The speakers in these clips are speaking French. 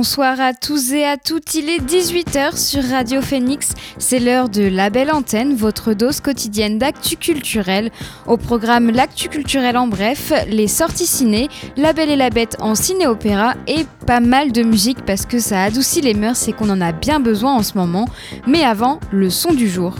Bonsoir à tous et à toutes, il est 18h sur Radio Phoenix, c'est l'heure de La Belle Antenne, votre dose quotidienne d'actu culturel. Au programme L'actu culturel en bref, les sorties ciné, La Belle et la Bête en ciné-opéra et pas mal de musique parce que ça adoucit les mœurs et qu'on en a bien besoin en ce moment. Mais avant, le son du jour.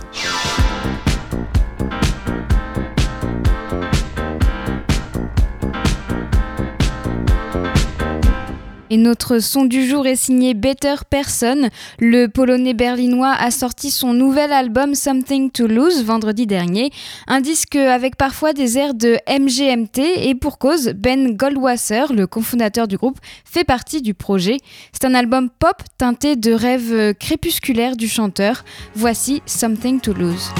Et notre son du jour est signé Better Person. Le polonais berlinois a sorti son nouvel album Something to Lose vendredi dernier. Un disque avec parfois des airs de MGMT et pour cause, Ben Goldwasser, le cofondateur du groupe, fait partie du projet. C'est un album pop teinté de rêves crépusculaires du chanteur. Voici Something to Lose.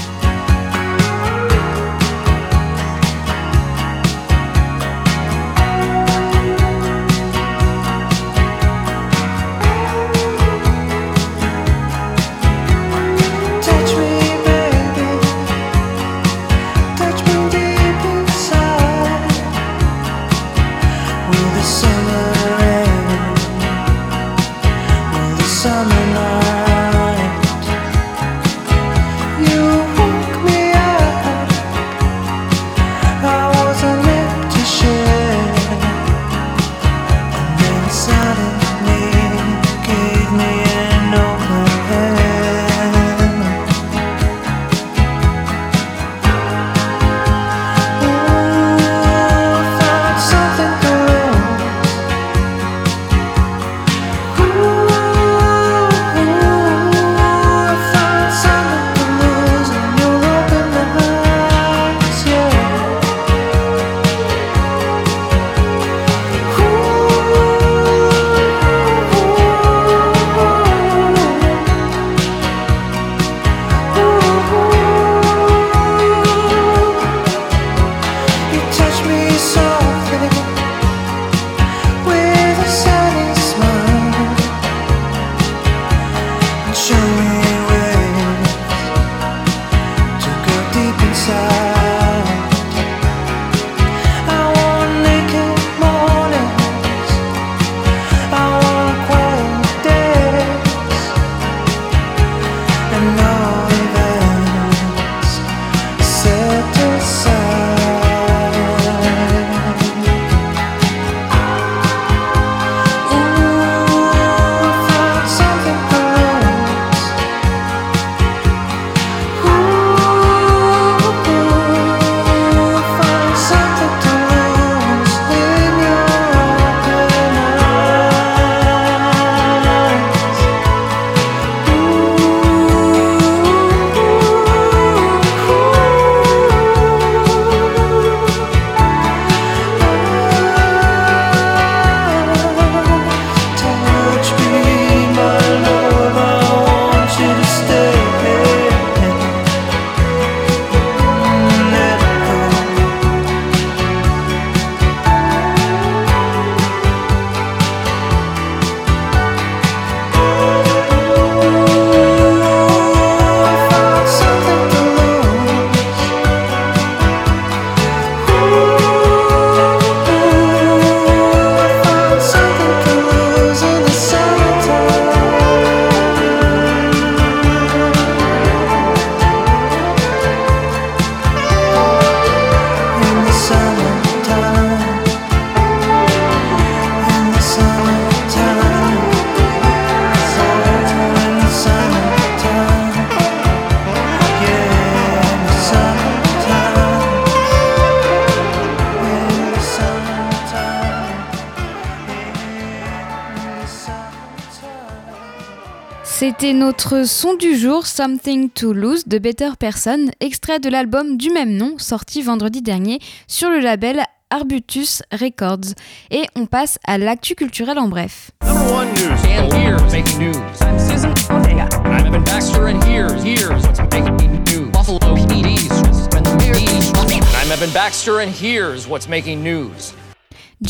notre son du jour, Something to Lose de Better Person, extrait de l'album du même nom, sorti vendredi dernier sur le label Arbutus Records. Et on passe à l'actu culturel en bref. I'm Evan Baxter and here's what's making news?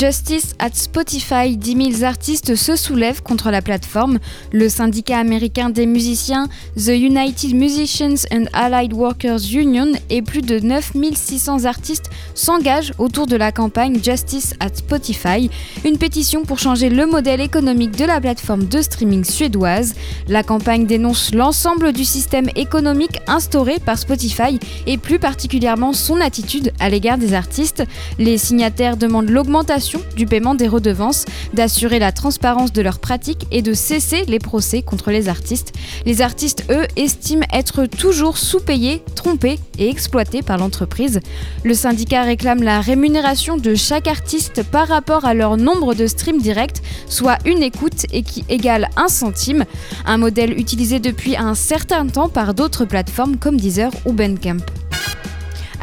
Justice at Spotify, 10 000 artistes se soulèvent contre la plateforme. Le syndicat américain des musiciens, The United Musicians and Allied Workers Union, et plus de 9 600 artistes s'engagent autour de la campagne Justice at Spotify, une pétition pour changer le modèle économique de la plateforme de streaming suédoise. La campagne dénonce l'ensemble du système économique instauré par Spotify et plus particulièrement son attitude à l'égard des artistes. Les signataires demandent l'augmentation du paiement des redevances, d'assurer la transparence de leurs pratiques et de cesser les procès contre les artistes. Les artistes, eux, estiment être toujours sous-payés, trompés et exploités par l'entreprise. Le syndicat réclame la rémunération de chaque artiste par rapport à leur nombre de streams directs, soit une écoute et qui égale un centime, un modèle utilisé depuis un certain temps par d'autres plateformes comme Deezer ou Bandcamp.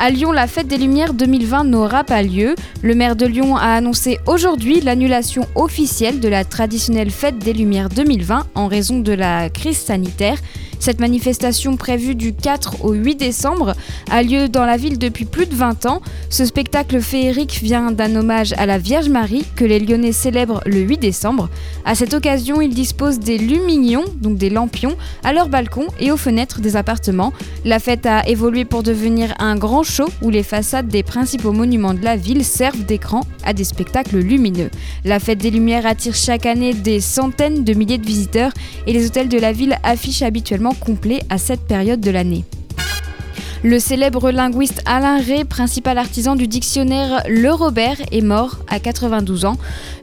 À Lyon, la fête des Lumières 2020 n'aura pas lieu. Le maire de Lyon a annoncé aujourd'hui l'annulation officielle de la traditionnelle fête des Lumières 2020 en raison de la crise sanitaire. Cette manifestation prévue du 4 au 8 décembre a lieu dans la ville depuis plus de 20 ans. Ce spectacle féerique vient d'un hommage à la Vierge Marie que les Lyonnais célèbrent le 8 décembre. À cette occasion, ils disposent des lumignons, donc des lampions, à leurs balcons et aux fenêtres des appartements. La fête a évolué pour devenir un grand show où les façades des principaux monuments de la ville servent d'écran à des spectacles lumineux. La fête des Lumières attire chaque année des centaines de milliers de visiteurs et les hôtels de la ville affichent habituellement complet à cette période de l'année. Le célèbre linguiste Alain Ray, principal artisan du dictionnaire Le Robert, est mort à 92 ans.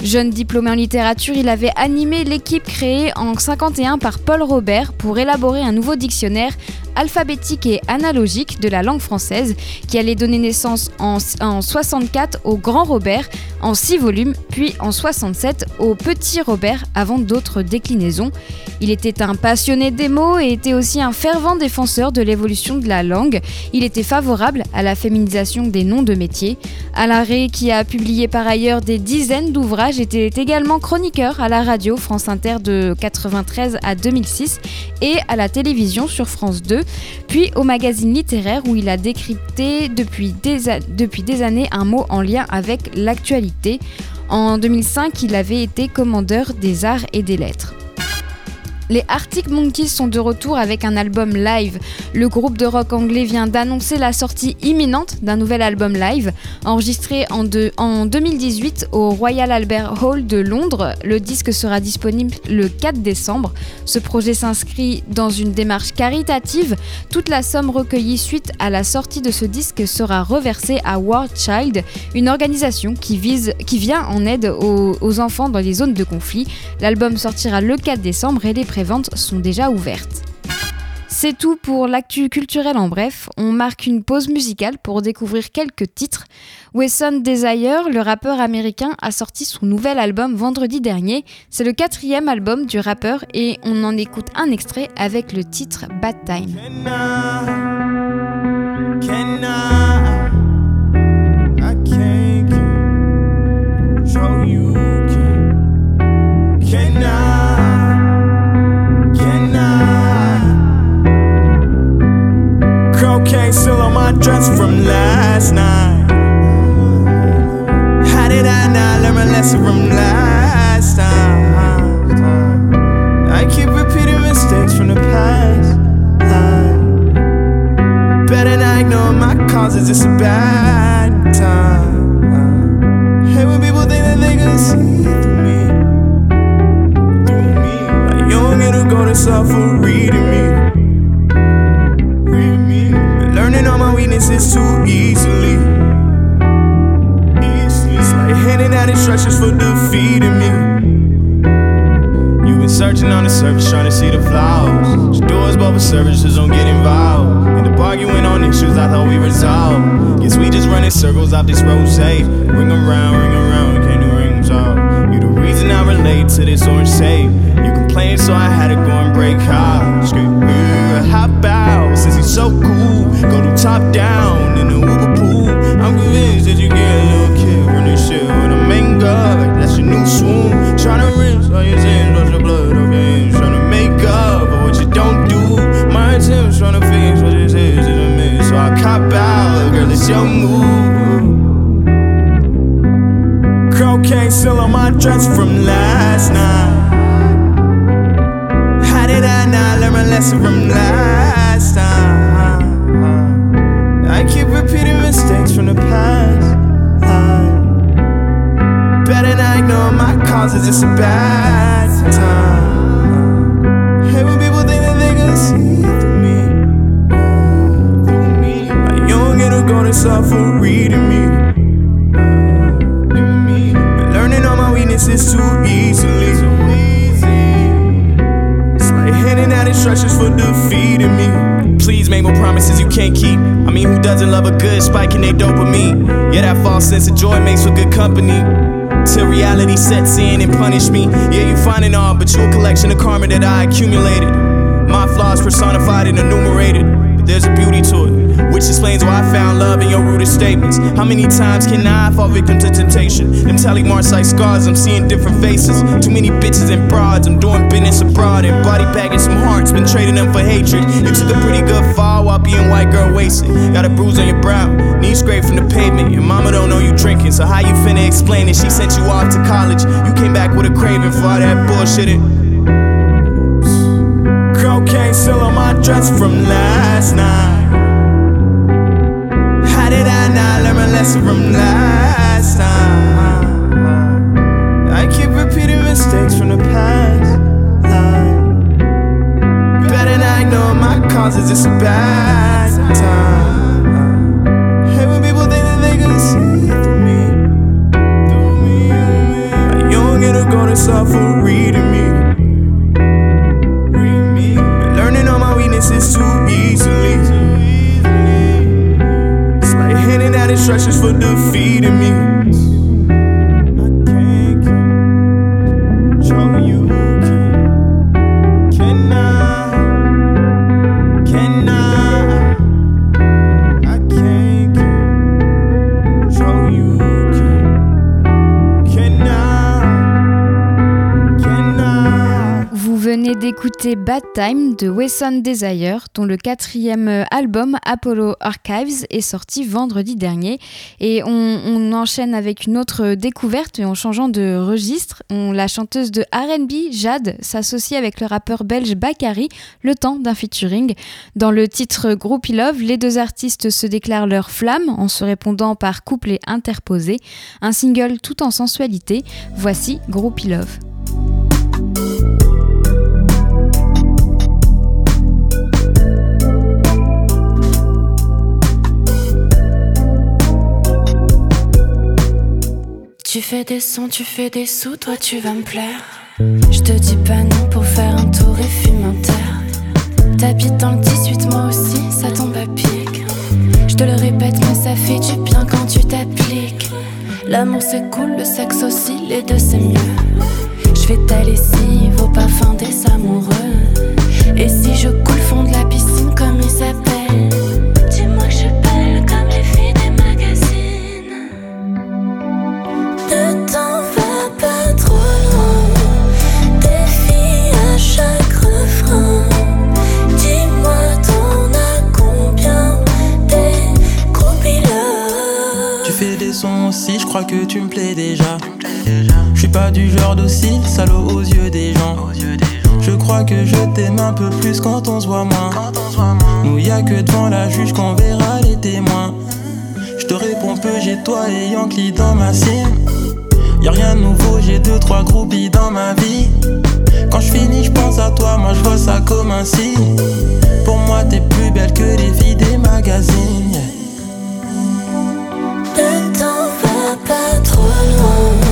Jeune diplômé en littérature, il avait animé l'équipe créée en 51 par Paul Robert pour élaborer un nouveau dictionnaire alphabétique et analogique de la langue française qui allait donner naissance en, 64 au Grand Robert en 6 volumes, puis en 67 au Petit Robert avant d'autres déclinaisons. Il était un passionné des mots et était aussi un fervent défenseur de l'évolution de la langue. Il était favorable à la féminisation des noms de métiers. Alain Ray, qui a publié par ailleurs des dizaines d'ouvrages, était également chroniqueur à la radio France Inter de 93 à 2006 et à la télévision sur France 2 puis au magazine littéraire où il a décrypté depuis des, années un mot en lien avec l'actualité. En 2005, il avait été commandeur des arts et des lettres. Les Arctic Monkeys sont de retour avec un album live. Le groupe de rock anglais vient d'annoncer la sortie imminente d'un nouvel album live. Enregistré en, en, 2018 au Royal Albert Hall de Londres, le disque sera disponible le 4 décembre. Ce projet s'inscrit dans une démarche caritative. Toute la somme recueillie suite à la sortie de ce disque sera reversée à War Child, une organisation qui, vise, qui vient en aide aux, aux enfants dans les zones de conflit. L'album sortira le 4 décembre et les sont déjà ouvertes. C'est tout pour l'actu culturel en bref. On marque une pause musicale pour découvrir quelques titres. Wesson Desire, le rappeur américain, a sorti son nouvel album vendredi dernier. C'est le quatrième album du rappeur et on en écoute un extrait avec le titre Bad Time. Dress from last night. How did I not learn my lesson from last time? I keep repeating mistakes from the past. Better not ignore my causes, it's a bad time. Hate when people think that they can see through me. Through me. Like you don't get to go to suffer reading me. Out for defeating me. You've been searching on the surface, trying to see the flowers. flaws. Doors, but services don't get involved. And the arguing on issues I thought we resolved. Guess we just running circles off this road, say. Ring around, ring around, can't do rings off. You the reason I relate to this orange tape. You complain, so I had to go and break hard. Scream, hop out, since he's so cool. Go to top down in the Uber pool. I'm convinced that you consume. to rinse all your sins, wash your blood off your hands. to make up for what you don't do. My attempts to fix what this is is a mess. So I cop out, girl, it's your move. Cocaine still on my dress from last night. My causes, it's a bad time. Hate when people think that they can see through me. Through me. A young it'll go to suffer reading me. But learning all my weaknesses too easily. It's like handing out instructions for defeating me. Please make more promises you can't keep. I mean, who doesn't love a good spike in their dopamine? Yeah, that false sense of joy makes for good company. Till reality sets in and punish me. Yeah, you find it all, but you a collection of karma that I accumulated. My flaws personified and enumerated. There's a beauty to it, which explains why I found love in your rudest statements. How many times can I fall victim to temptation? Them telly marks like scars, I'm seeing different faces. Too many bitches and broads, I'm doing business abroad and body bagging some hearts, been trading them for hatred. You took a pretty good fall while being white girl wasted. Got a bruise on your brow, knees scraped from the pavement. Your mama don't know you drinking, so how you finna explain it? She sent you off to college, you came back with a craving for all that bullshit. On my dress from last night. How did I not learn my lesson from last time? I keep repeating mistakes from the past. Better not ignore my causes, it's a bad time. Hate when people think that they through me. Go to suffer reading me. Easily. It's like handing out instructions for defeating me. Bad Time de Wesson Desire, dont le quatrième album Apollo Archives est sorti vendredi dernier. Et on, enchaîne avec une autre découverte, mais en changeant de registre. On, la chanteuse de RB, Jade, s'associe avec le rappeur belge Bakary, le temps d'un featuring. Dans le titre Groupie Love, les deux artistes se déclarent leur flamme en se répondant par couplets interposés. Un single tout en sensualité. Voici Groupie Love. Tu fais des sons, tu fais des sous, toi tu vas me plaire. Je te dis pas non pour faire un tour et fumer un terre. T'habites dans le 18, moi aussi, ça tombe à pic. Je te le répète, mais ça fait du bien quand tu t'appliques. L'amour c'est cool, le sexe aussi, les deux c'est mieux. Je fais ta lessive au parfum des amoureux. Et si je coule fond de la piscine, comme il s'appelle crois que tu me plais déjà. Je suis pas du genre docile, salaud aux yeux des gens. Je crois que je t'aime un peu plus quand on se voit moins. Nous y a que devant la juge qu'on verra les témoins. Je te réponds peu, j'ai toi et Yankee dans ma cime. Y'a rien de nouveau, j'ai deux, trois groupies dans ma vie. Quand je finis, je pense à toi, moi je vois ça comme un signe. Pour moi, t'es plus belle que les filles des magazines. Pas trop loin.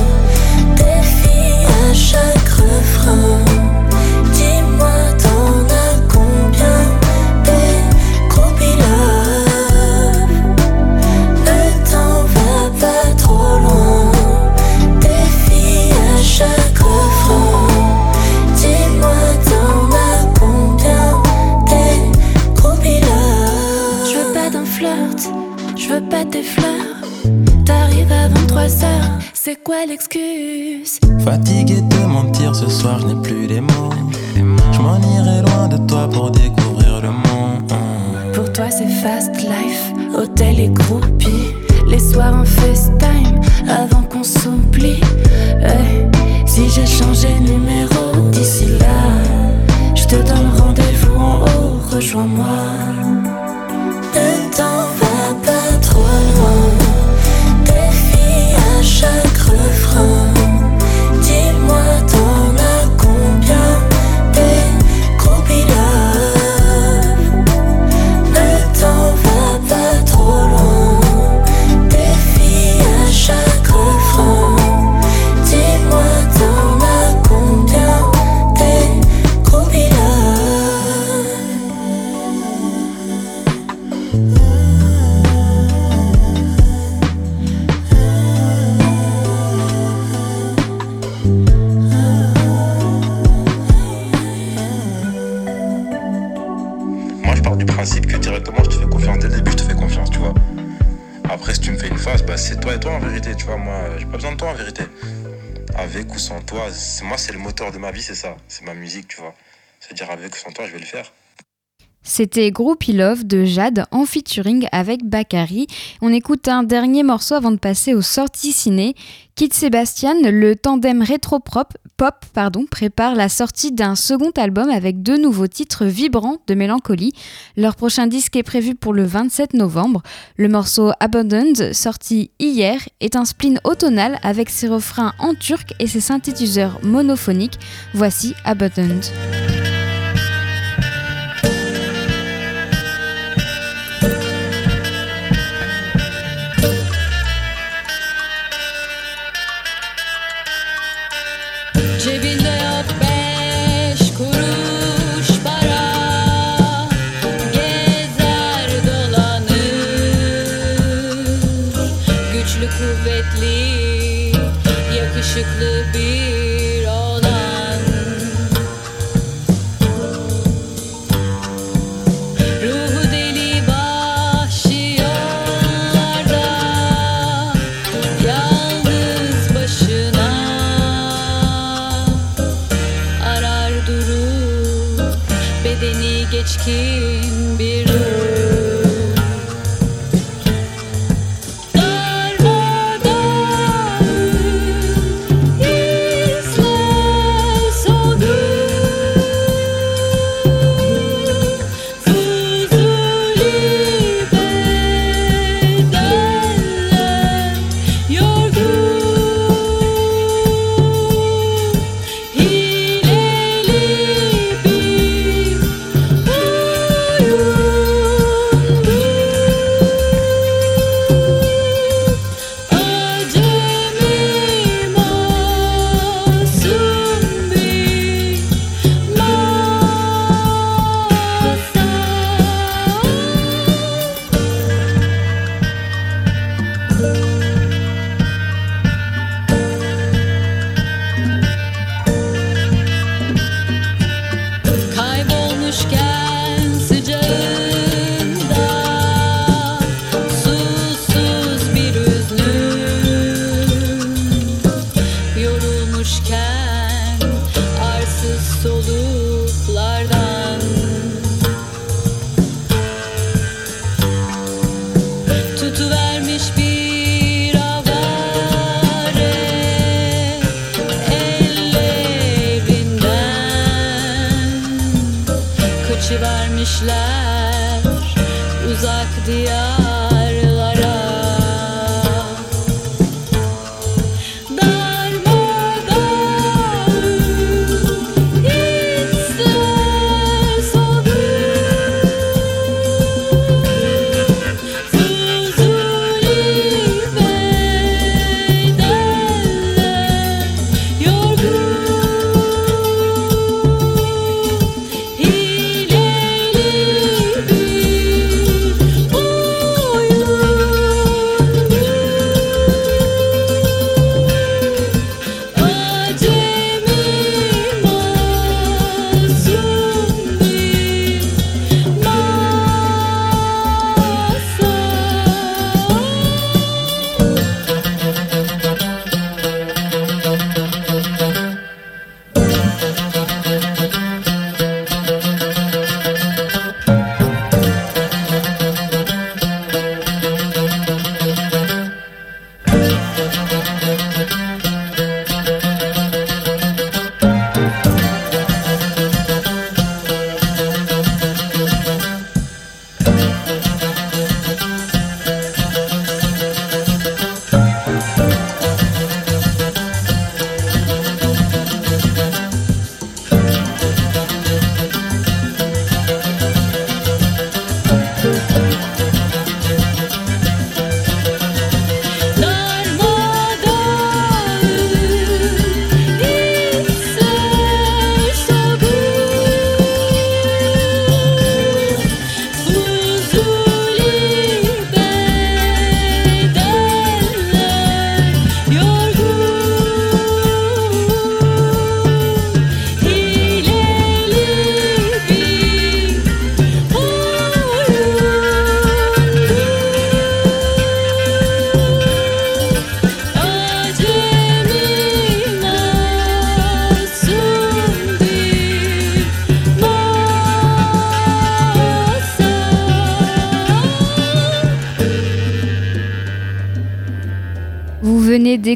Tu vois. C'est-à-dire, avec ou sans toi, je vais le faire. C'était Groupie Love de Jade en featuring avec Bakary. On écoute un dernier morceau avant de passer aux sorties ciné. Kit Sébastien, le tandem rétro-pop pop, pardon, prépare la sortie d'un second album avec deux nouveaux titres vibrants de mélancolie. Leur prochain disque est prévu pour le 27 novembre. Le morceau Abundant, sorti hier, est un spleen automnal avec ses refrains en turc et ses synthétiseurs monophoniques. Voici Abundant. kıymetli yakışıklı bir olan Ruhu deli bahşi yollarda Yalnız başına arar durur Bedeni geçkin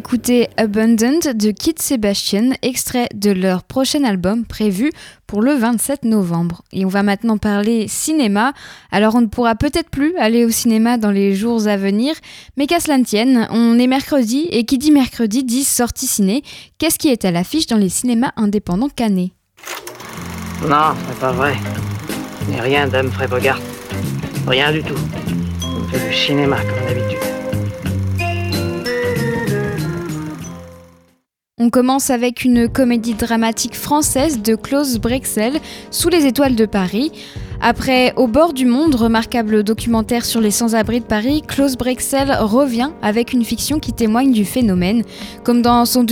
d'écouter Abundant de Kid Sebastian, extrait de leur prochain album prévu pour le 27 novembre. Et on va maintenant parler cinéma. Alors on ne pourra peut-être plus aller au cinéma dans les jours à venir, mais qu'à cela ne tienne, on est mercredi et qui dit mercredi dit sortie ciné. Qu'est-ce qui est à l'affiche dans les cinémas indépendants canés Non, c'est pas vrai. Mais rien d'Humphrey Bogart. Rien du tout. On fait du cinéma comme d'habitude. On commence avec une comédie dramatique française de Klaus Brexel, Sous les étoiles de Paris. Après Au bord du monde, remarquable documentaire sur les sans-abri de Paris, Klaus Brexel revient avec une fiction qui témoigne du phénomène. Comme dans, son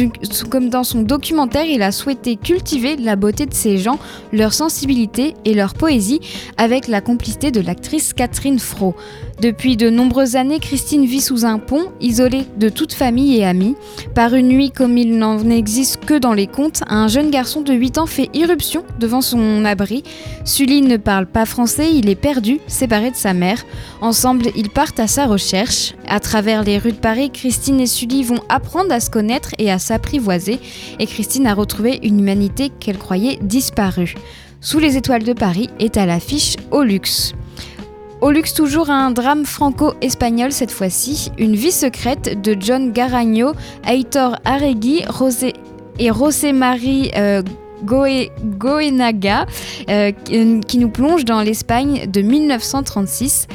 documentaire, il a souhaité cultiver la beauté de ces gens, leur sensibilité et leur poésie avec la complicité de l'actrice Catherine Fro. Depuis de nombreuses années, Christine vit sous un pont, isolée de toute famille et amis. Par une nuit comme il n'en existe que dans les contes, un jeune garçon de 8 ans fait irruption devant son abri. Sully ne parle français, il est perdu, séparé de sa mère. Ensemble, ils partent à sa recherche. À travers les rues de Paris, Christine et Sully vont apprendre à se connaître et à s'apprivoiser. Et Christine a retrouvé une humanité qu'elle croyait disparue. Sous les étoiles de Paris est à l'affiche au luxe. Au luxe, toujours un drame franco-espagnol cette fois-ci, une vie secrète de John Garagno, Aitor Arregui Rosé et José Marie euh, Goenaga, euh, qui nous plonge dans l'Espagne de 1936.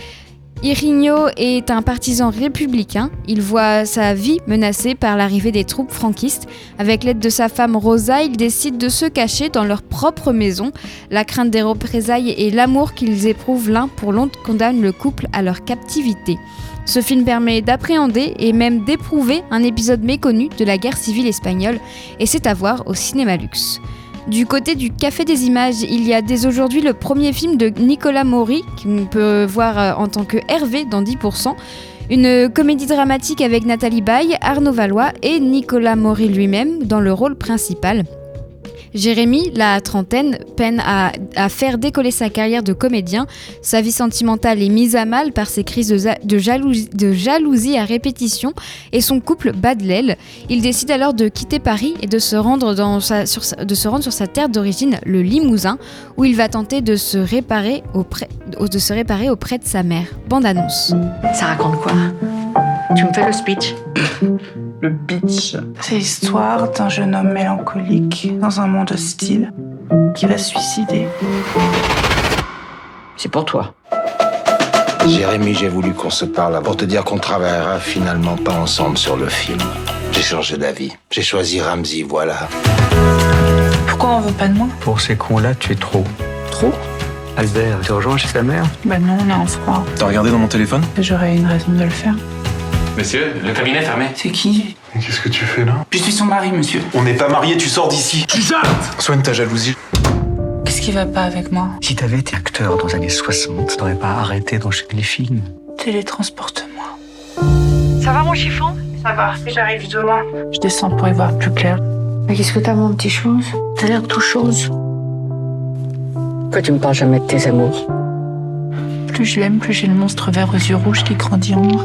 Irigno est un partisan républicain. Il voit sa vie menacée par l'arrivée des troupes franquistes. Avec l'aide de sa femme Rosa, il décide de se cacher dans leur propre maison. La crainte des représailles et l'amour qu'ils éprouvent l'un pour l'autre condamnent le couple à leur captivité. Ce film permet d'appréhender et même d'éprouver un épisode méconnu de la guerre civile espagnole, et c'est à voir au cinéma luxe. Du côté du Café des Images, il y a dès aujourd'hui le premier film de Nicolas Maury, qu'on peut voir euh, en tant que Hervé dans 10%. Une comédie dramatique avec Nathalie Baye, Arnaud Valois et Nicolas Maury lui-même dans le rôle principal. Jérémy, la trentaine, peine à, faire décoller sa carrière de comédien. Sa vie sentimentale est mise à mal par ses crises de, jalousie, à répétition et son couple bat de l'aile. Il décide alors de quitter Paris et de se rendre, sur, sa, terre d'origine, le Limousin, où il va tenter de se réparer auprès de, se réparer auprès de sa mère. Bande annonce. Ça raconte quoi? Tu me fais le speech? Le Beach. C'est l'histoire d'un jeune homme mélancolique dans un monde hostile qui va se suicider. C'est pour toi. Jérémy, j'ai voulu qu'on se parle pour te dire qu'on travaillera finalement pas ensemble sur le film. J'ai changé d'avis. J'ai choisi Ramsey, voilà. Pourquoi on veut pas de moi? Pour ces cons-là, tu es trop. Trop? Albert, tu rejoins chez sa mère? Bah non, on est en froid. T'as regardé dans mon téléphone? J'aurais une raison de le faire. Monsieur, le cabinet est fermé. C'est qui Qu'est-ce que tu fais là? Je suis son mari, monsieur. On n'est pas mariés, tu sors d'ici. Tu sortes Soigne ta jalousie. Qu'est-ce qui va pas avec moi? Si t'avais été acteur dans les années 60, t'aurais pas arrêté d'enchaîner les films. Télétransporte-moi. Ça va mon chiffon? Ça va, j'arrive demain. Je descends pour y voir plus clair. Mais qu'est-ce que t'as mon petit chose T'as l'air tout chose. Pourquoi tu me parles jamais de tes amours? Plus je l'aime, plus j'ai le monstre vert aux yeux rouges qui grandit en moi.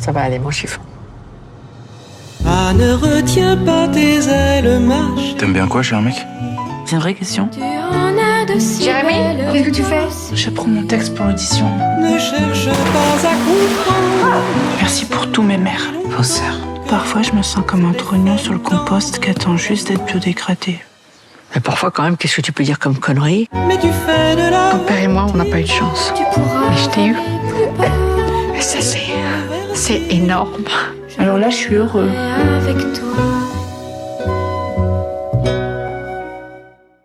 Ça va aller, mon chiffon. Ah, ne retiens pas tes ailes, T'aimes bien quoi, cher mec C'est une vraie question. Jérémy, qu'est-ce que tu fais Je prends mon texte pour l'audition. Ne cherche pas à comprendre. Merci pour tous mes mères, vos sœurs. Parfois, je me sens comme un trognon sur le compost qui attend juste d'être biodégradé. Mais parfois, quand même, qu'est-ce que tu peux dire comme connerie Mais tu fais de la. Ton père et moi, on n'a pas eu de chance. Mais je t'ai eu. Et ça, c'est. C'est énorme. Alors là, je suis heureux.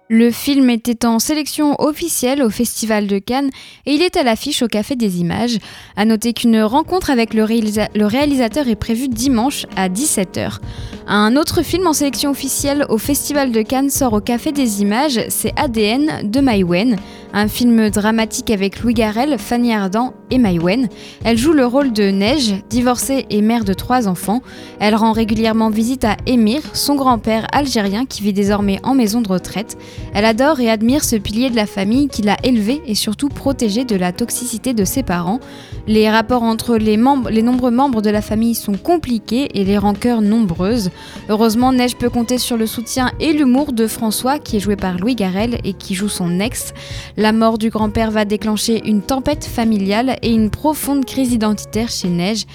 Le film était en sélection officielle au Festival de Cannes et il est à l'affiche au Café des Images. À noter qu'une rencontre avec le, le, réalisateur est prévue dimanche à 17h. Un autre film en sélection officielle au Festival de Cannes sort au Café des Images, c'est ADN de Maïwen, un film dramatique avec Louis Garrel, Fanny Ardant et Maïwen. Elle joue le rôle de Neige, divorcée et mère de trois enfants. Elle rend régulièrement visite à Émir, son grand-père algérien qui vit désormais en maison de retraite. Elle adore et admire ce pilier de la famille qui l'a élevé et surtout protégé de la toxicité de ses parents. Les rapports entre les, membres, les nombreux membres de la famille sont compliqués et les rancœurs nombreuses. Heureusement, Neige peut compter sur le soutien et l'humour de François, qui est joué par Louis Garrel et qui joue son ex. Mort du grand-père va déclencher une tempête familiale et une profonde crise identitaire chez Neige.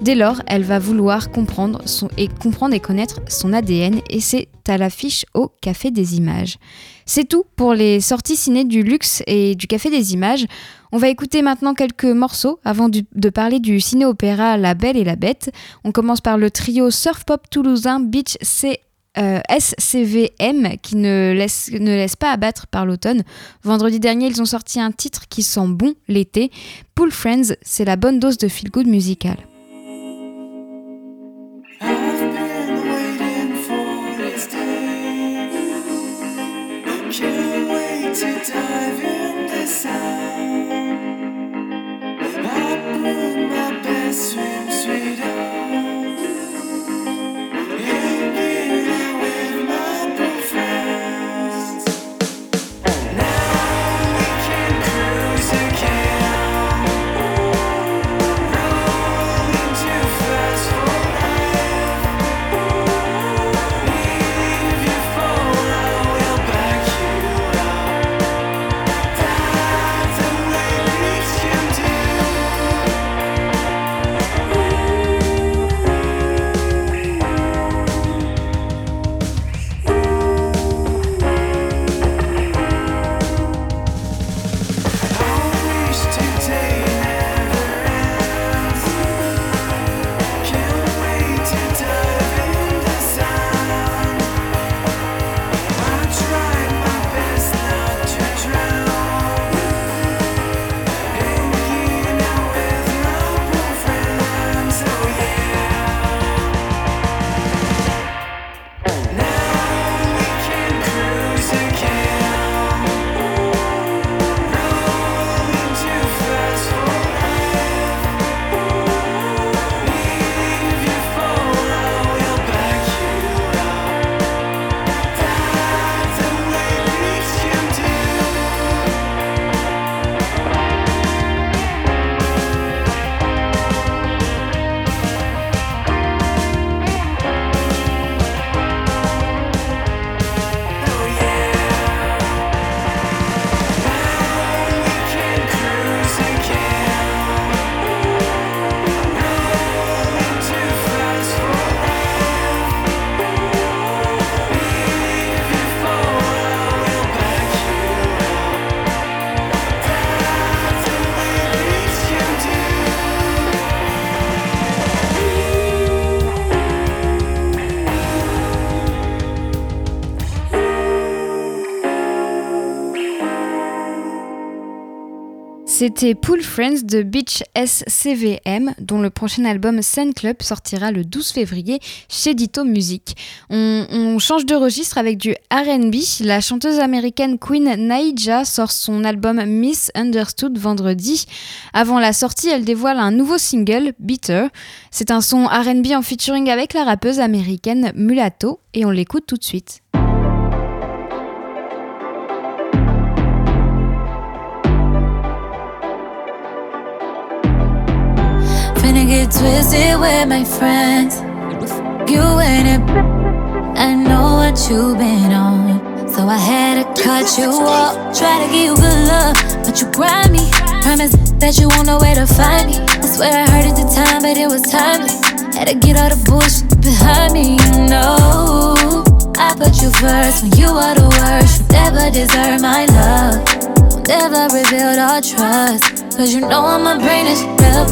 Dès lors, elle va vouloir comprendre, et, comprendre connaître son ADN et c'est à l'affiche au Café des Images. C'est tout pour les sorties ciné du luxe et du Café des Images. On va écouter maintenant quelques morceaux avant de parler du ciné-opéra La Belle et la Bête. On commence par le trio surf pop toulousain Beach C euh, SCVM qui ne laisse, ne laisse pas abattre par l'automne. Vendredi dernier, ils ont sorti un titre qui sent bon l'été. Pool Friends, c'est la bonne dose de feel good musical. C'était Pool Friends de Beach SCVM, dont le prochain album Sun Club sortira le 12 février chez Ditto Music. On, change de registre avec du RB. La chanteuse américaine Queen Naija sort son album Miss Understood vendredi. Avant la sortie, elle dévoile un nouveau single, Bitter. C'est un son RB en featuring avec la rappeuse américaine Mulatto, et on l'écoute tout de suite. Get twisted with my friends. You ain't it. I know what you've been on. So I had to cut you off. Try to give you good love, but you grind me. Promise that you won't know where to find me. I swear I heard it the time, but it was timeless. Had to get all the bullshit behind me, you know. I put you first when you are the worst. You never deserve my love. Never revealed our trust. Cause you know I'm a brain is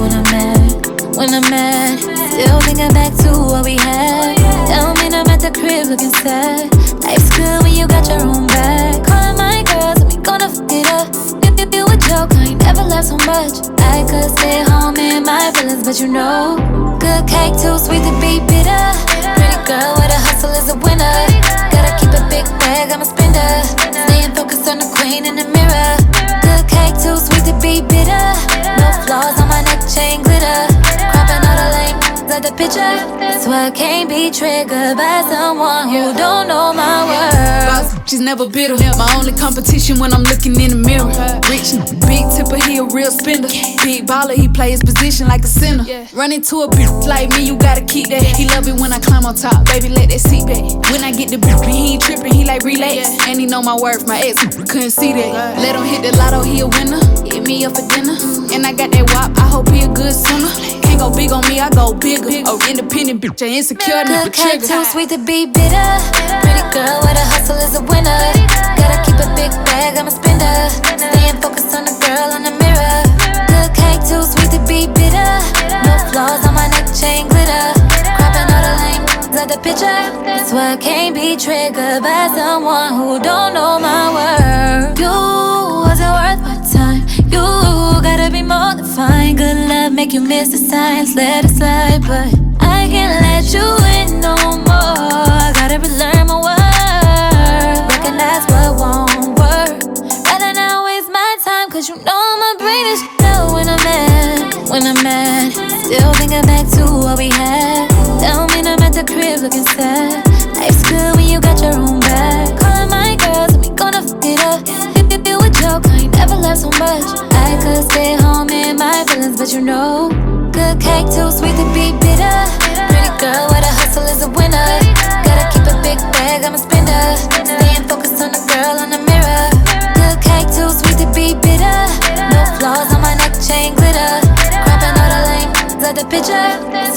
when I'm mad when I'm mad. Still thinking back to what we had. Tell me I'm at the crib looking sad. Life's good when you got your own back. Calling my girls and we gonna fuck it up. If you do a joke, I ain't never laughed so much. I could stay home in my feelings, but you know, good cake too sweet I can't be triggered by someone who don't know my. Boss, she's never bitter. My only competition when I'm looking in the mirror. Rich, big tipper, he a real spender. Big baller, he play his position like a center. Run into a bitch like me, you gotta keep that. He love it when I climb on top, baby, let that seat back. When I get the bitch, he ain't tripping, he like relax. And he know my worth, my ex couldn't see that. Let him hit the lotto, he a winner. Hit me up for dinner. And I got that wop, I hope he a good swimmer. Can't go big on me, I go bigger. A independent bitch, I insecure, cat, trigger. too sweet to be bitter. Pretty girl with a hustle is a winner. Gotta keep a big bag, I'm a spender. Staying focused on the girl in the mirror. Good cake, too sweet to be bitter. No flaws on my neck chain glitter. Cropping all the lame of the picture. That's why I can't be triggered by someone who don't know my worth. You wasn't worth my fine. Good love make you miss the signs. Let it slide, but I can't let you in no more. I gotta relearn my worth. Recognize what won't work. Rather not waste my time, cause you know my brain is low when I'm mad. When I'm mad, still thinking back to what we had. Don't I'm at the crib looking sad. Life's good when you got your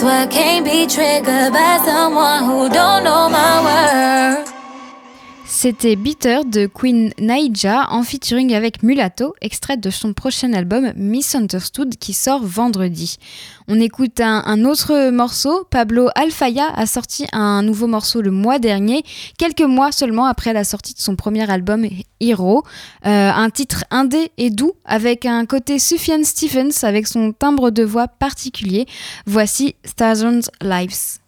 why can't be triggered by someone who don't know my worth. C'était Bitter de Queen Naija en featuring avec Mulatto, extrait de son prochain album Misunderstood qui sort vendredi. On écoute un, autre morceau. Pablo Alfaya a sorti un nouveau morceau le mois dernier, quelques mois seulement après la sortie de son premier album Hero. Euh, un titre indé et doux avec un côté Sufjan Stephens avec son timbre de voix particulier. Voici Thousand Lives.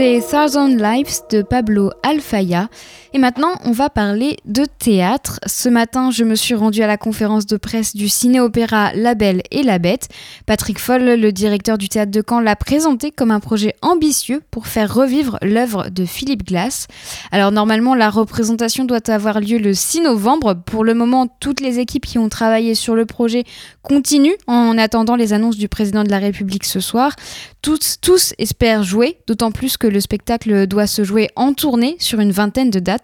C'était Thousand Lives de Pablo Alfaya. Et maintenant, on va parler de théâtre. Ce matin, je me suis rendue à la conférence de presse du ciné-opéra La Belle et la Bête. Patrick Foll, le directeur du théâtre de Caen, l'a présenté comme un projet ambitieux pour faire revivre l'œuvre de Philippe Glass. Alors normalement, la représentation doit avoir lieu le 6 novembre. Pour le moment, toutes les équipes qui ont travaillé sur le projet continuent en attendant les annonces du président de la République ce soir. Tous, tous espèrent jouer, d'autant plus que le spectacle doit se jouer en tournée sur une vingtaine de dates.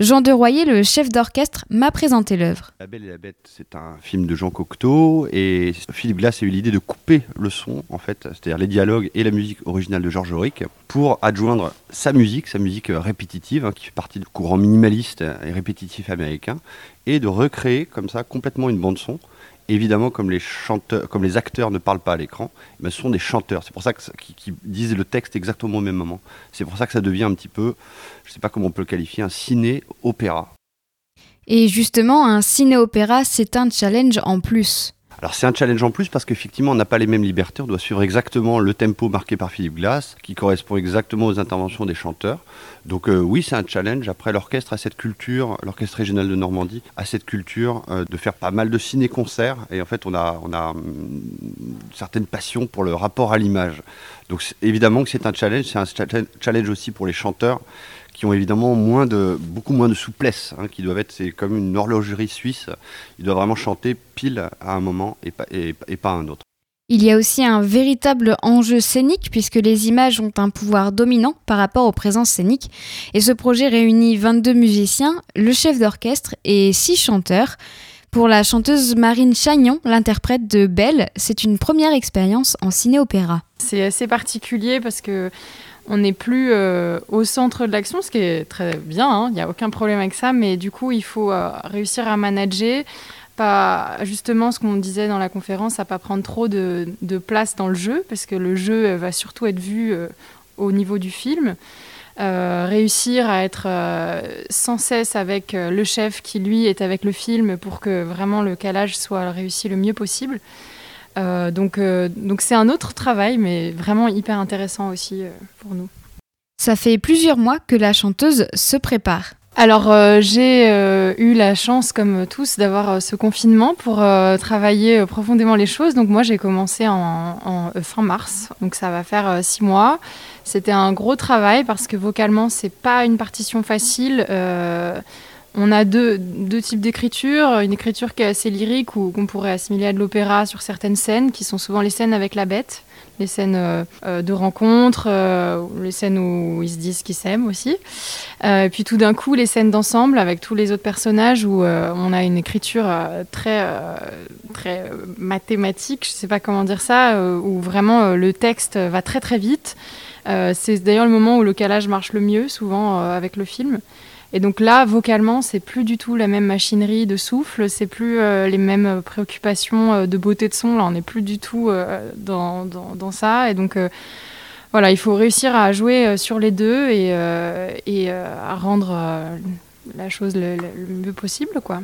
Jean de Royer, le chef d'orchestre, m'a présenté l'œuvre. La Belle et la Bête, c'est un film de Jean Cocteau et Philippe Glass a eu l'idée de couper le son, en fait, c'est-à-dire les dialogues et la musique originale de Georges Auric, pour adjoindre sa musique, sa musique répétitive, hein, qui fait partie du courant minimaliste et répétitif américain, et de recréer comme ça complètement une bande son évidemment, comme les, chanteurs, comme les acteurs ne parlent pas à l'écran, ce sont des chanteurs. C'est pour ça qu'ils disent le texte exactement au même moment. C'est pour ça que ça devient un petit peu, je ne sais pas comment on peut le qualifier, un ciné-opéra. Et justement, un ciné-opéra, c'est un challenge en plus. Alors c'est un challenge en plus parce qu'effectivement on n'a pas les mêmes libertés, on doit suivre exactement le tempo marqué par Philippe Glass, qui correspond exactement aux interventions des chanteurs. Donc euh, oui c'est un challenge, après l'orchestre a cette culture, l'orchestre régional de Normandie a cette culture euh, de faire pas mal de ciné-concerts, et en fait on a, on a une certaine passion pour le rapport à l'image. Donc évidemment que c'est un challenge, c'est un challenge aussi pour les chanteurs qui ont évidemment moins de, beaucoup moins de souplesse, hein, qui doivent être, c'est comme une horlogerie suisse, ils doivent vraiment chanter pile à un moment et pas, et, pas à un autre. Il y a aussi un véritable enjeu scénique puisque les images ont un pouvoir dominant par rapport aux présences scéniques. Et ce projet réunit 22 musiciens, le chef d'orchestre et 6 chanteurs. Pour la chanteuse Marine Chagnon, l'interprète de Belle, c'est une première expérience en ciné-opéra. C'est assez particulier parce que on n'est plus euh, au centre de l'action, ce qui est très bien, hein, il n'y a aucun problème avec ça, mais du coup, il faut euh, réussir à manager, pas justement ce qu'on disait dans la conférence, à pas prendre trop de, place dans le jeu, parce que le jeu va surtout être vu euh, au niveau du film. Réussir à être sans cesse avec le chef qui lui est avec le film pour que vraiment le calage soit réussi le mieux possible. Euh, donc, euh, donc c'est un autre travail, mais vraiment hyper intéressant aussi euh, pour nous. Ça fait plusieurs mois que la chanteuse se prépare. Alors j'ai eu la chance, comme tous, d'avoir ce confinement pour travailler profondément les choses. Donc moi j'ai commencé en, fin mars, donc ça va faire six mois. C'était un gros travail parce que vocalement c'est pas une partition facile. On a deux, types d'écriture. Une écriture qui est assez lyrique ou qu'on pourrait assimiler à de l'opéra sur certaines scènes, qui sont souvent les scènes avec la bête, les scènes euh, euh, de rencontre, euh, les scènes où ils se disent qu'ils s'aiment aussi. et puis tout d'un coup, les scènes d'ensemble avec tous les autres personnages où on a une écriture très, très mathématique, je ne sais pas comment dire ça, où vraiment le texte va très très vite. C'est d'ailleurs le moment où le calage marche le mieux, souvent avec le film. Et donc là, vocalement, c'est plus du tout la même machinerie de souffle, c'est plus euh, les mêmes préoccupations euh, de beauté de son. Là, on n'est plus du tout euh, dans, dans, ça. Et donc, voilà, il faut réussir à jouer sur les deux et, à rendre la chose le, mieux possible, quoi.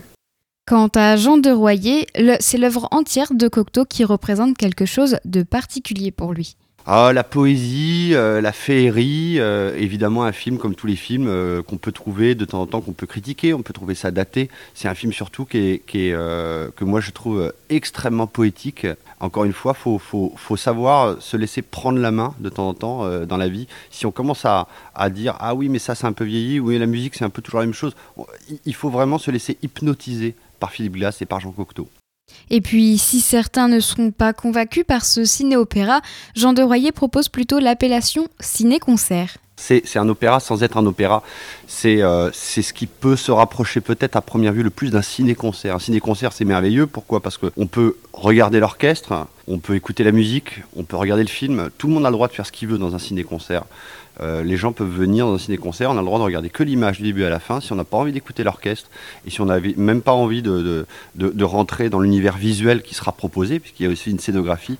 Quant à Jean de Royer, c'est l'œuvre entière de Cocteau qui représente quelque chose de particulier pour lui. Ah, la poésie, euh, la féerie, euh, évidemment un film comme tous les films euh, qu'on peut trouver de temps en temps, qu'on peut critiquer, on peut trouver ça daté. C'est un film surtout qui est, que moi je trouve extrêmement poétique. Encore une fois, il faut, savoir se laisser prendre la main de temps en temps dans la vie. Si on commence à, à dire ah oui mais ça c'est un peu vieilli, oui la musique c'est un peu toujours la même chose, il faut vraiment se laisser hypnotiser par Philippe Glass et par Jean Cocteau. Et puis, si certains ne sont pas convaincus par ce ciné-opéra, Jean de Royer propose plutôt l'appellation ciné-concert. C'est un opéra sans être un opéra. Euh, c'est ce qui peut se rapprocher peut-être à première vue le plus d'un ciné-concert. Un ciné-concert, c'est merveilleux. Pourquoi? Parce qu'on peut regarder l'orchestre, on peut écouter la musique, on peut regarder le film. Tout le monde a le droit de faire ce qu'il veut dans un ciné-concert. Euh, les gens peuvent venir dans un ciné-concert, on a le droit de regarder que l'image du début à la fin, si on n'a pas envie d'écouter l'orchestre, et si on n'a même pas envie de, de, rentrer dans l'univers visuel qui sera proposé, puisqu'il y a aussi une scénographie.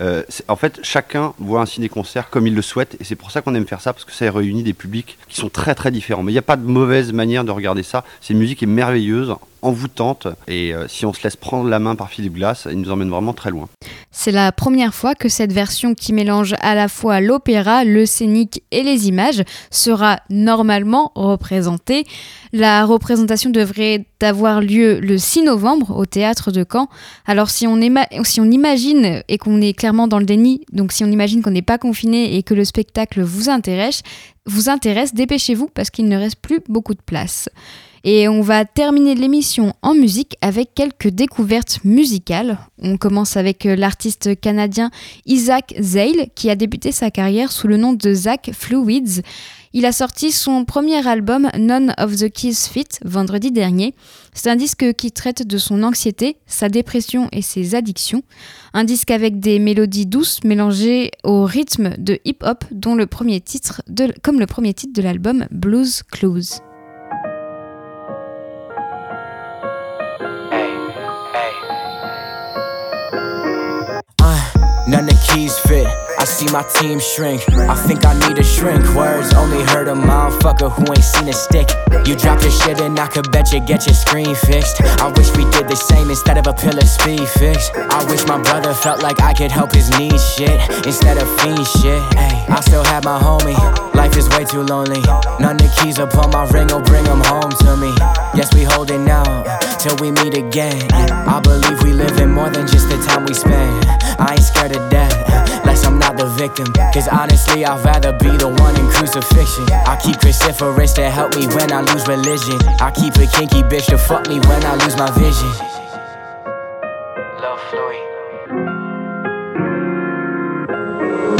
Euh, en fait, chacun voit un ciné-concert comme il le souhaite, et c'est pour ça qu'on aime faire ça, parce que ça réunit des publics qui sont très très différents. Mais il n'y a pas de mauvaise manière de regarder ça, cette musique est merveilleuse, envoûtante, et euh, si on se laisse prendre la main par Philippe Glass, il nous emmène vraiment très loin. C'est la première fois que cette version qui mélange à la fois l'opéra, le scénique et les images sera normalement représentée. La représentation devrait avoir lieu le 6 novembre au théâtre de Caen. Alors si on, si on imagine et qu'on est clairement dans le déni, donc si on imagine qu'on n'est pas confiné et que le spectacle vous intéresse, vous intéresse, dépêchez-vous parce qu'il ne reste plus beaucoup de place. Et on va terminer l'émission en musique avec quelques découvertes musicales. On commence avec euh, l'artiste canadien Isaac Zale qui a débuté sa carrière sous le nom de Zach Fluids. Il a sorti son premier album None of the Keys Fit vendredi dernier. C'est un disque qui traite de son anxiété, sa dépression et ses addictions. Un disque avec des mélodies douces mélangées au rythme de hip-hop dont le premier titre comme le premier titre de l'album Blues Clues. None of the keys fit. I see my team shrink. I think I need a shrink. Words only hurt a motherfucker who ain't seen a stick. You drop your shit and I could bet you get your screen fixed. I wish we did the same instead of a pill of speed fix. I wish my brother felt like I could help his needs shit instead of fiend shit. Ay, I still have my homie. Life is way too lonely. None of keys upon my ring will bring them home to me. Yes, we holding out till we meet again. I believe we live in more than just the time we spend. I ain't scared of death, I'm not the victim. Cause honestly, I'd rather be the one in crucifixion. I keep cruciferous to help me when I lose religion. I keep a kinky bitch to fuck me when I lose my vision. Love Floyd.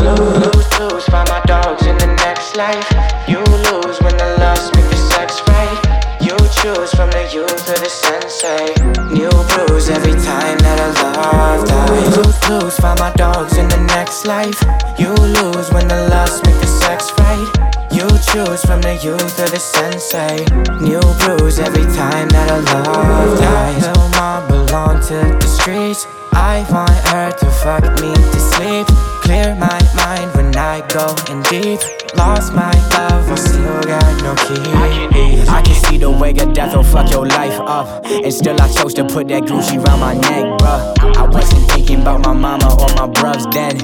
Lose, lose, find my dogs in the next life. You lose when the lust make the sex right. You choose from the youth to the sensei. New bruise every time that I love dies. Lose, lose, find my dogs in the next life. You lose when the lust make the sex right. You choose from the youth to the sensei. New bruise every time that I love dies. Little mom belong to the streets. I want her to fuck me to sleep. Clear my mind when I go in deep. Lost my love, I still got no keys. I can see the way of death will fuck your life up. And still I chose to put that Gucci around my neck, bruh. I wasn't thinking about my mama or my bruvs then.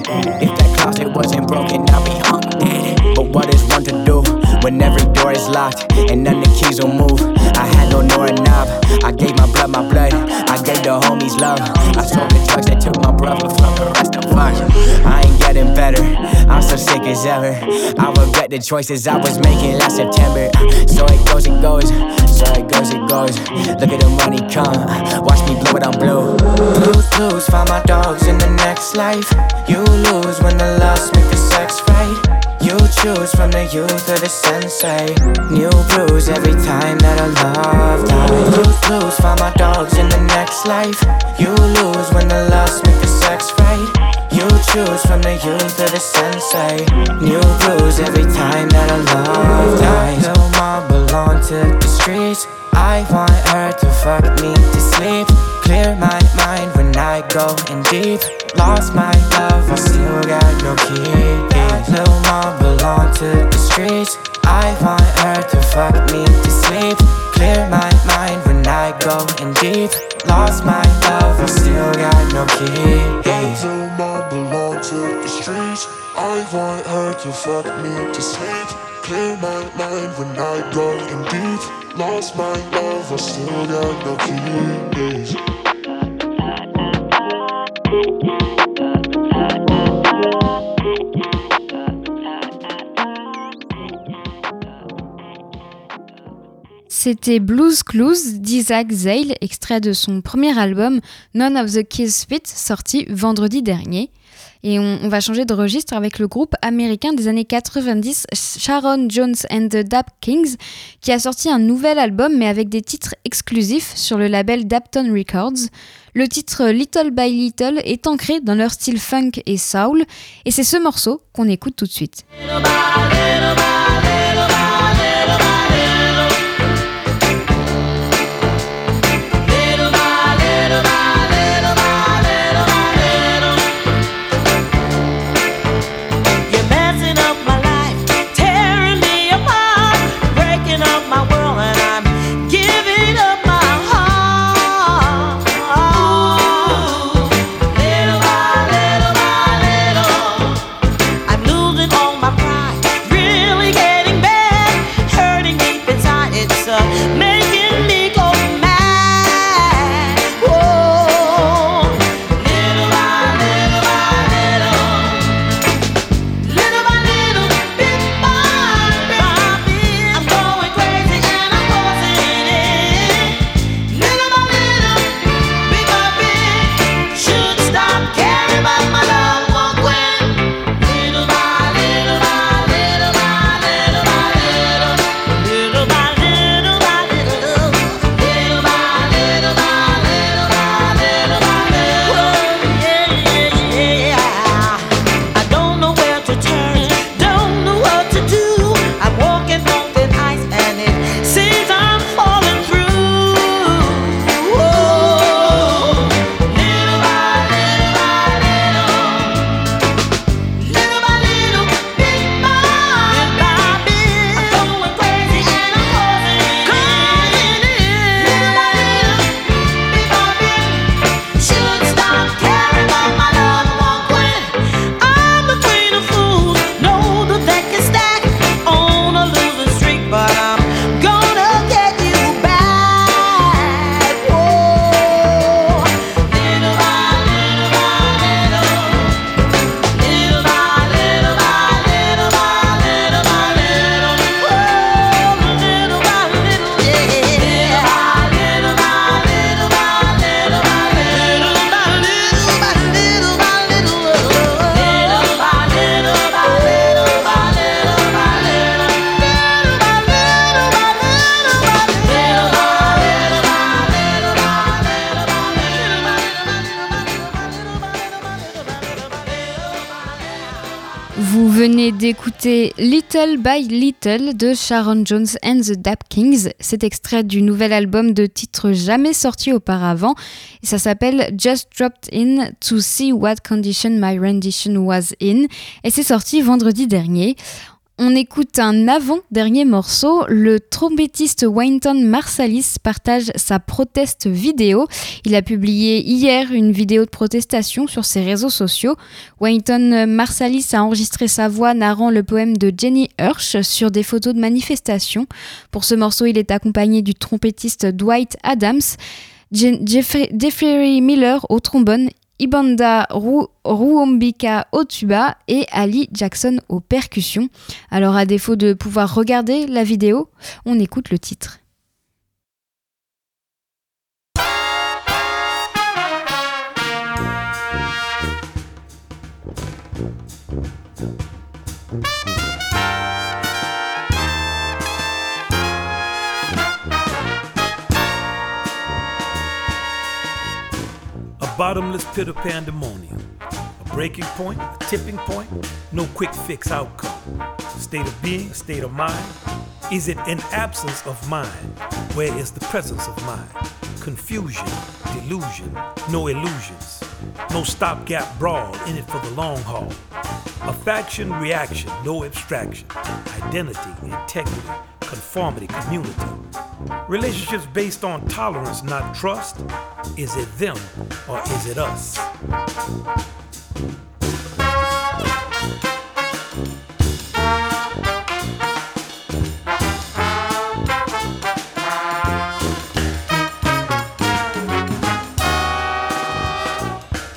If that closet wasn't broken, I'd be hung dead. But what is one to do when every door is locked and none of the keys will move? I had no Nora knob. I gave my blood, my blood. I gave the homies love. I sold the drugs that took my brother from the rest of. I ain't getting better. I'm so sick as ever. I regret the choices I was making last September. So it goes, it goes. So it goes, it goes. Look at the money come. Watch me blow it on blue. Lose, lose. Find my dogs in the next life. You lose when the lust make the sex right. You choose from the youth or the sensei. New bruise every time that I love dies. Lose, lose, find my dogs in the next life. You lose when the lust make the sex You choose from the youth or the sensei. New bruise every time that I love dies. Little mom belong to the streets. I want her to fuck me to sleep. Clear my mind when I go in deep. Lost my love, I still got no keys. Little mom belong to the streets. I want her to fuck me to sleep. Clear my mind I go in deep. Lost my love, I still got no keys. Little mom belong to the streets. I want her to fuck me to sleep. Clear my mind when I go in deep. Lost my love, I still got no keys. C'était Blues Clues d'Isaac Zale, extrait de son premier album None of the Keys Fit, sorti vendredi dernier. Et on, va changer de registre avec le groupe américain des années 90, Sharon Jones and the Dap Kings, qui a sorti un nouvel album mais avec des titres exclusifs sur le label Dapton Records. Le titre Little by Little est ancré dans leur style funk et soul, et c'est ce morceau qu'on écoute tout de suite. Little by Little de Sharon Jones and the Dap Kings. C'est extrait du nouvel album de titre jamais sorti auparavant. Ça s'appelle Just Dropped In to See What Condition My Rendition Was In. Et c'est sorti vendredi dernier. On écoute un avant-dernier morceau. Le trompettiste Wynton Marsalis partage sa proteste vidéo. Il a publié hier une vidéo de protestation sur ses réseaux sociaux. Wynton Marsalis a enregistré sa voix narrant le poème de Jenny Hirsch sur des photos de manifestation. Pour ce morceau, il est accompagné du trompettiste Dwight Adams. Jeffrey Miller au trombone Ibanda Ruombika au tuba et Ali Jackson aux percussions. Alors à défaut de pouvoir regarder la vidéo, on écoute le titre. Bottomless pit of pandemonium. A breaking point, a tipping point, no quick fix outcome. State of being, state of mind. Is it an absence of mind? Where is the presence of mind? Confusion, delusion, no illusions. No stopgap brawl in it for the long haul. A faction reaction, no abstraction. Identity, integrity, conformity, community. Relationships based on tolerance, not trust. Is it them or is it us?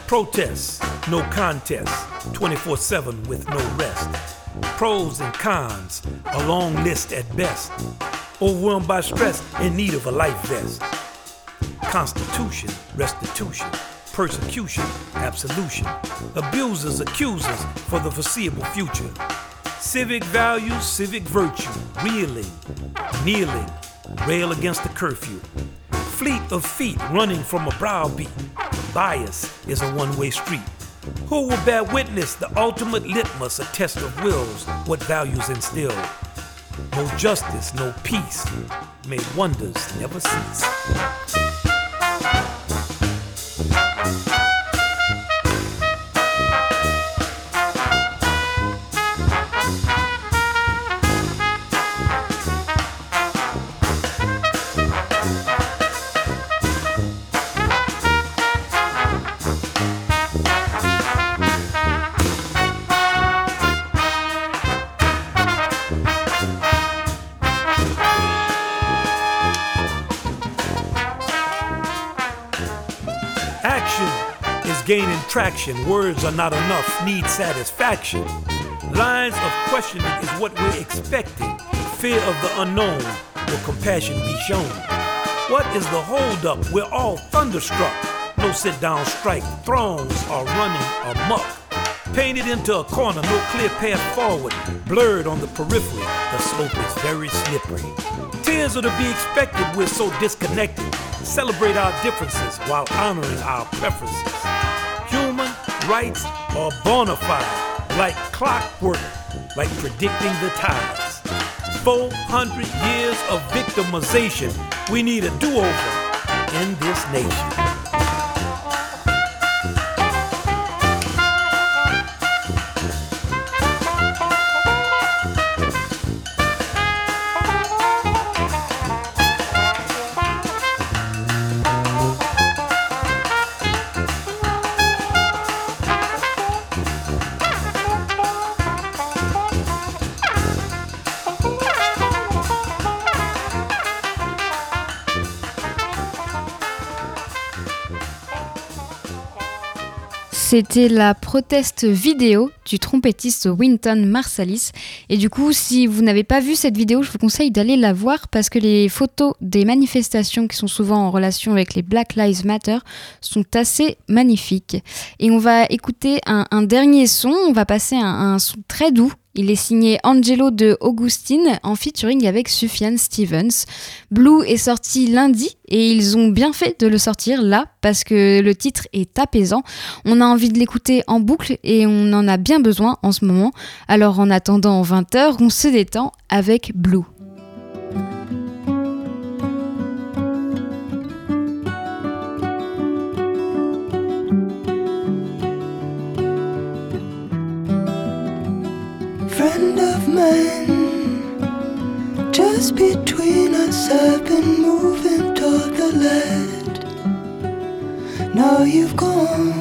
Protests, no contest, 24 7 with no rest. Pros and cons, a long list at best. Overwhelmed by stress, in need of a life vest. Constitution, restitution, persecution, absolution. Abusers, accusers for the foreseeable future. Civic values, civic virtue, reeling, kneeling, rail against the curfew. Fleet of feet running from a browbeat. Bias is a one way street. Who will bear witness the ultimate litmus, a test of wills, what values instill? No justice, no peace. May wonders never cease. Gaining traction. Words are not enough, need satisfaction. Lines of questioning is what we're expecting. Fear of the unknown, will compassion be shown? What is the holdup? We're all thunderstruck. No sit down strike. Thrones are running amok. Painted into a corner, no clear path forward. Blurred on the periphery, the slope is very slippery. Tears are to be expected, we're so disconnected. Celebrate our differences while honoring our preferences rights are bona fide, like clockwork, like predicting the tides. 400 years of victimization, we need a do over in this nation. C'était la proteste vidéo du trompettiste Winton Marsalis. Et du coup, si vous n'avez pas vu cette vidéo, je vous conseille d'aller la voir parce que les photos des manifestations qui sont souvent en relation avec les Black Lives Matter sont assez magnifiques. Et on va écouter un, dernier son, on va passer un, un son très doux Il est signé Angelo de Augustine en featuring avec Sufjan Stevens. Blue est sorti lundi et ils ont bien fait de le sortir là parce que le titre est apaisant. On a envie de l'écouter en boucle et on en a bien besoin en ce moment. Alors en attendant 20h, on se détend avec Blue. Friend of mine. Just between us, I've been moving toward the light. Now you've gone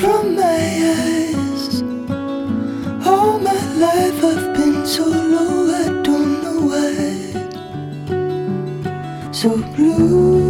from my eyes. All my life I've been so low, I don't know why. So blue.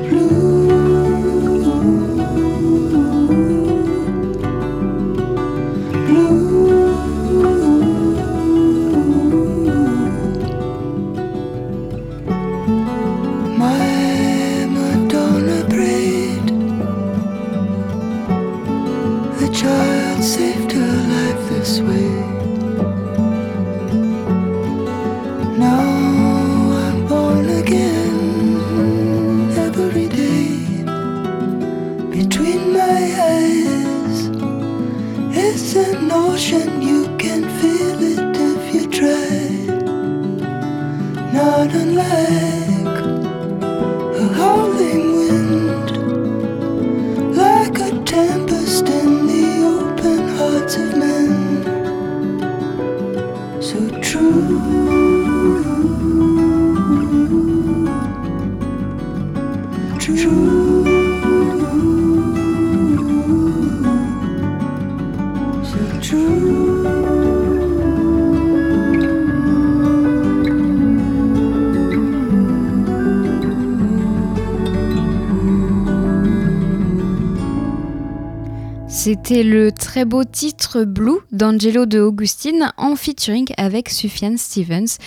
C'était le très beau titre Blue d'Angelo de Augustine en featuring avec Sufjan Stevens.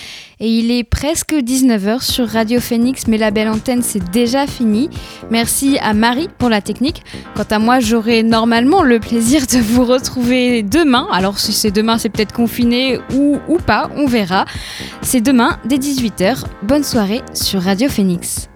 Et il est presque 19h sur Radio Phoenix, mais la belle antenne c'est déjà fini. Merci à Marie pour la technique. Quant à moi, j'aurai normalement le plaisir de vous retrouver demain. Alors si c'est demain, c'est peut-être confiné ou, ou pas, on verra. C'est demain dès 18h. Bonne soirée sur Radio Phoenix.